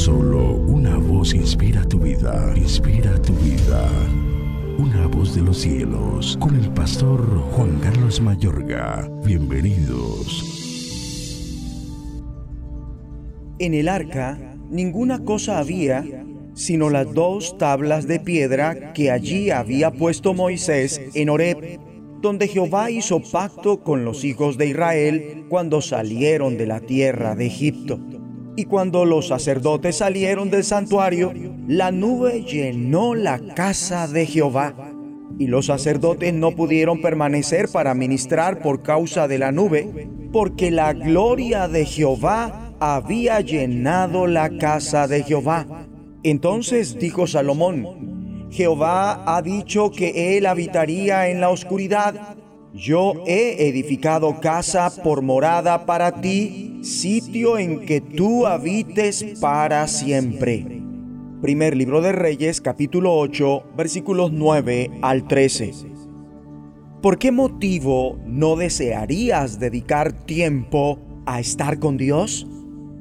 Solo una voz inspira tu vida, inspira tu vida. Una voz de los cielos, con el pastor Juan Carlos Mayorga. Bienvenidos. En el arca ninguna cosa había sino las dos tablas de piedra que allí había puesto Moisés en Horeb, donde Jehová hizo pacto con los hijos de Israel cuando salieron de la tierra de Egipto. Y cuando los sacerdotes salieron del santuario, la nube llenó la casa de Jehová. Y los sacerdotes no pudieron permanecer para ministrar por causa de la nube, porque la gloria de Jehová había llenado la casa de Jehová. Entonces dijo Salomón, Jehová ha dicho que él habitaría en la oscuridad yo he edificado casa por morada para ti, sitio en que tú habites para siempre. Primer libro de Reyes, capítulo 8, versículos 9 al 13. ¿Por qué motivo no desearías dedicar tiempo a estar con Dios?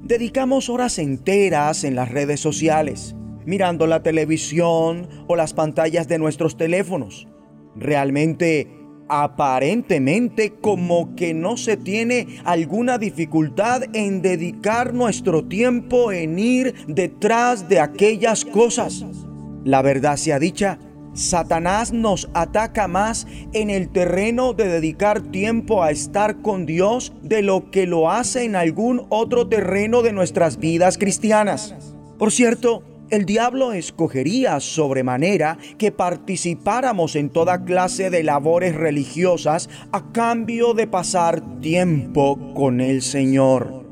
Dedicamos horas enteras en las redes sociales, mirando la televisión o las pantallas de nuestros teléfonos. Realmente aparentemente como que no se tiene alguna dificultad en dedicar nuestro tiempo en ir detrás de aquellas cosas. La verdad sea dicha, Satanás nos ataca más en el terreno de dedicar tiempo a estar con Dios de lo que lo hace en algún otro terreno de nuestras vidas cristianas. Por cierto, el diablo escogería sobremanera que participáramos en toda clase de labores religiosas a cambio de pasar tiempo con el Señor.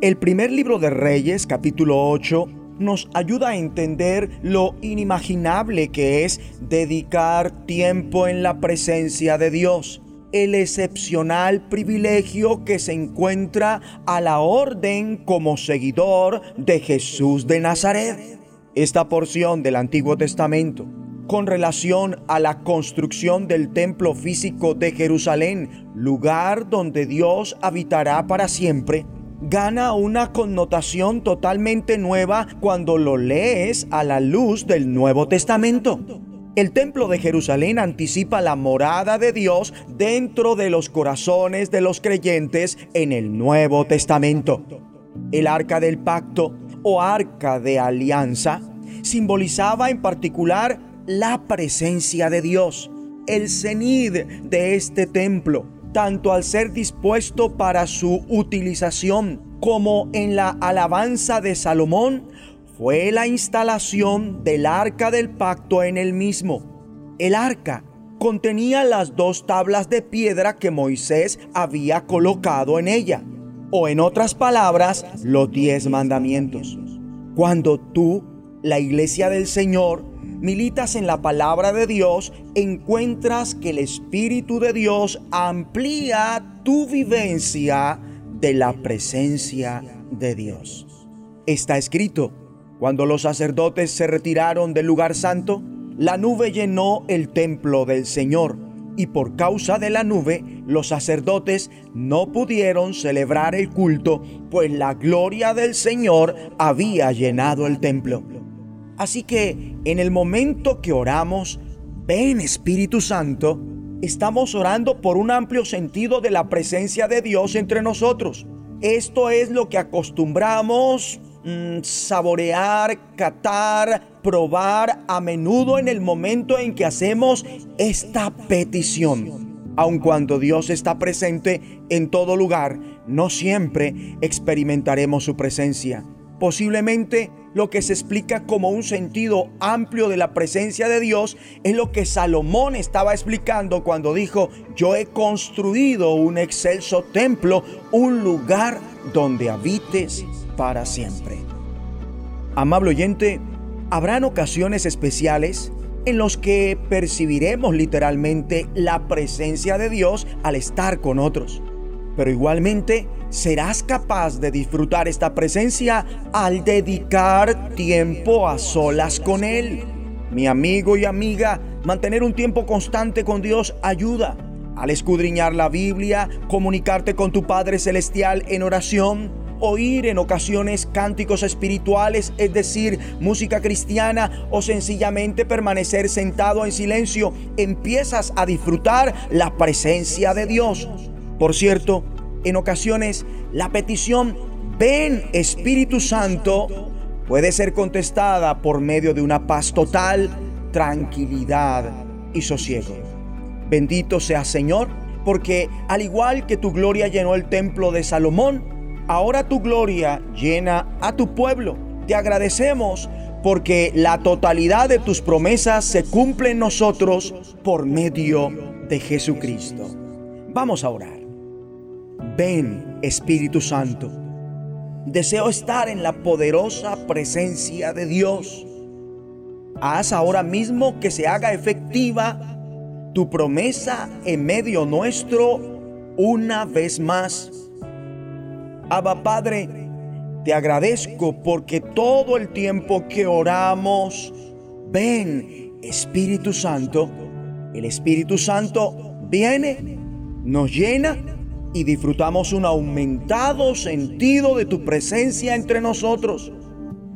El primer libro de Reyes, capítulo 8, nos ayuda a entender lo inimaginable que es dedicar tiempo en la presencia de Dios el excepcional privilegio que se encuentra a la orden como seguidor de Jesús de Nazaret esta porción del Antiguo Testamento con relación a la construcción del templo físico de Jerusalén, lugar donde Dios habitará para siempre, gana una connotación totalmente nueva cuando lo lees a la luz del Nuevo Testamento. El templo de Jerusalén anticipa la morada de Dios dentro de los corazones de los creyentes en el Nuevo Testamento. El arca del pacto o arca de alianza simbolizaba en particular la presencia de Dios, el cenid de este templo, tanto al ser dispuesto para su utilización como en la alabanza de Salomón, fue la instalación del arca del pacto en el mismo. El arca contenía las dos tablas de piedra que Moisés había colocado en ella, o en otras palabras, los diez mandamientos. Cuando tú la iglesia del Señor, militas en la palabra de Dios, encuentras que el Espíritu de Dios amplía tu vivencia de la presencia de Dios. Está escrito, cuando los sacerdotes se retiraron del lugar santo, la nube llenó el templo del Señor y por causa de la nube los sacerdotes no pudieron celebrar el culto, pues la gloria del Señor había llenado el templo. Así que en el momento que oramos, ven Espíritu Santo, estamos orando por un amplio sentido de la presencia de Dios entre nosotros. Esto es lo que acostumbramos mm, saborear, catar, probar a menudo en el momento en que hacemos esta petición. Aun cuando Dios está presente en todo lugar, no siempre experimentaremos su presencia. Posiblemente lo que se explica como un sentido amplio de la presencia de Dios es lo que Salomón estaba explicando cuando dijo, yo he construido un excelso templo, un lugar donde habites para siempre. Amable oyente, habrán ocasiones especiales en los que percibiremos literalmente la presencia de Dios al estar con otros. Pero igualmente serás capaz de disfrutar esta presencia al dedicar tiempo a solas con Él. Mi amigo y amiga, mantener un tiempo constante con Dios ayuda. Al escudriñar la Biblia, comunicarte con tu Padre Celestial en oración, oír en ocasiones cánticos espirituales, es decir, música cristiana, o sencillamente permanecer sentado en silencio, empiezas a disfrutar la presencia de Dios. Por cierto, en ocasiones la petición, ven Espíritu Santo, puede ser contestada por medio de una paz total, tranquilidad y sosiego. Bendito sea Señor, porque al igual que tu gloria llenó el templo de Salomón, ahora tu gloria llena a tu pueblo. Te agradecemos porque la totalidad de tus promesas se cumple en nosotros por medio de Jesucristo. Vamos a orar. Ven, Espíritu Santo. Deseo estar en la poderosa presencia de Dios. Haz ahora mismo que se haga efectiva tu promesa en medio nuestro una vez más. Abba Padre, te agradezco porque todo el tiempo que oramos, ven Espíritu Santo, el Espíritu Santo viene, nos llena y disfrutamos un aumentado sentido de tu presencia entre nosotros.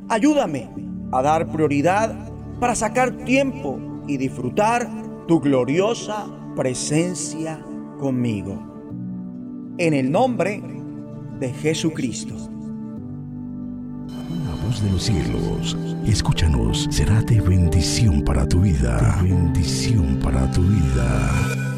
Ayúdame a dar prioridad para sacar tiempo y disfrutar tu gloriosa presencia conmigo. En el nombre de Jesucristo. La voz de los cielos, escúchanos, será de bendición para tu vida. bendición para tu vida.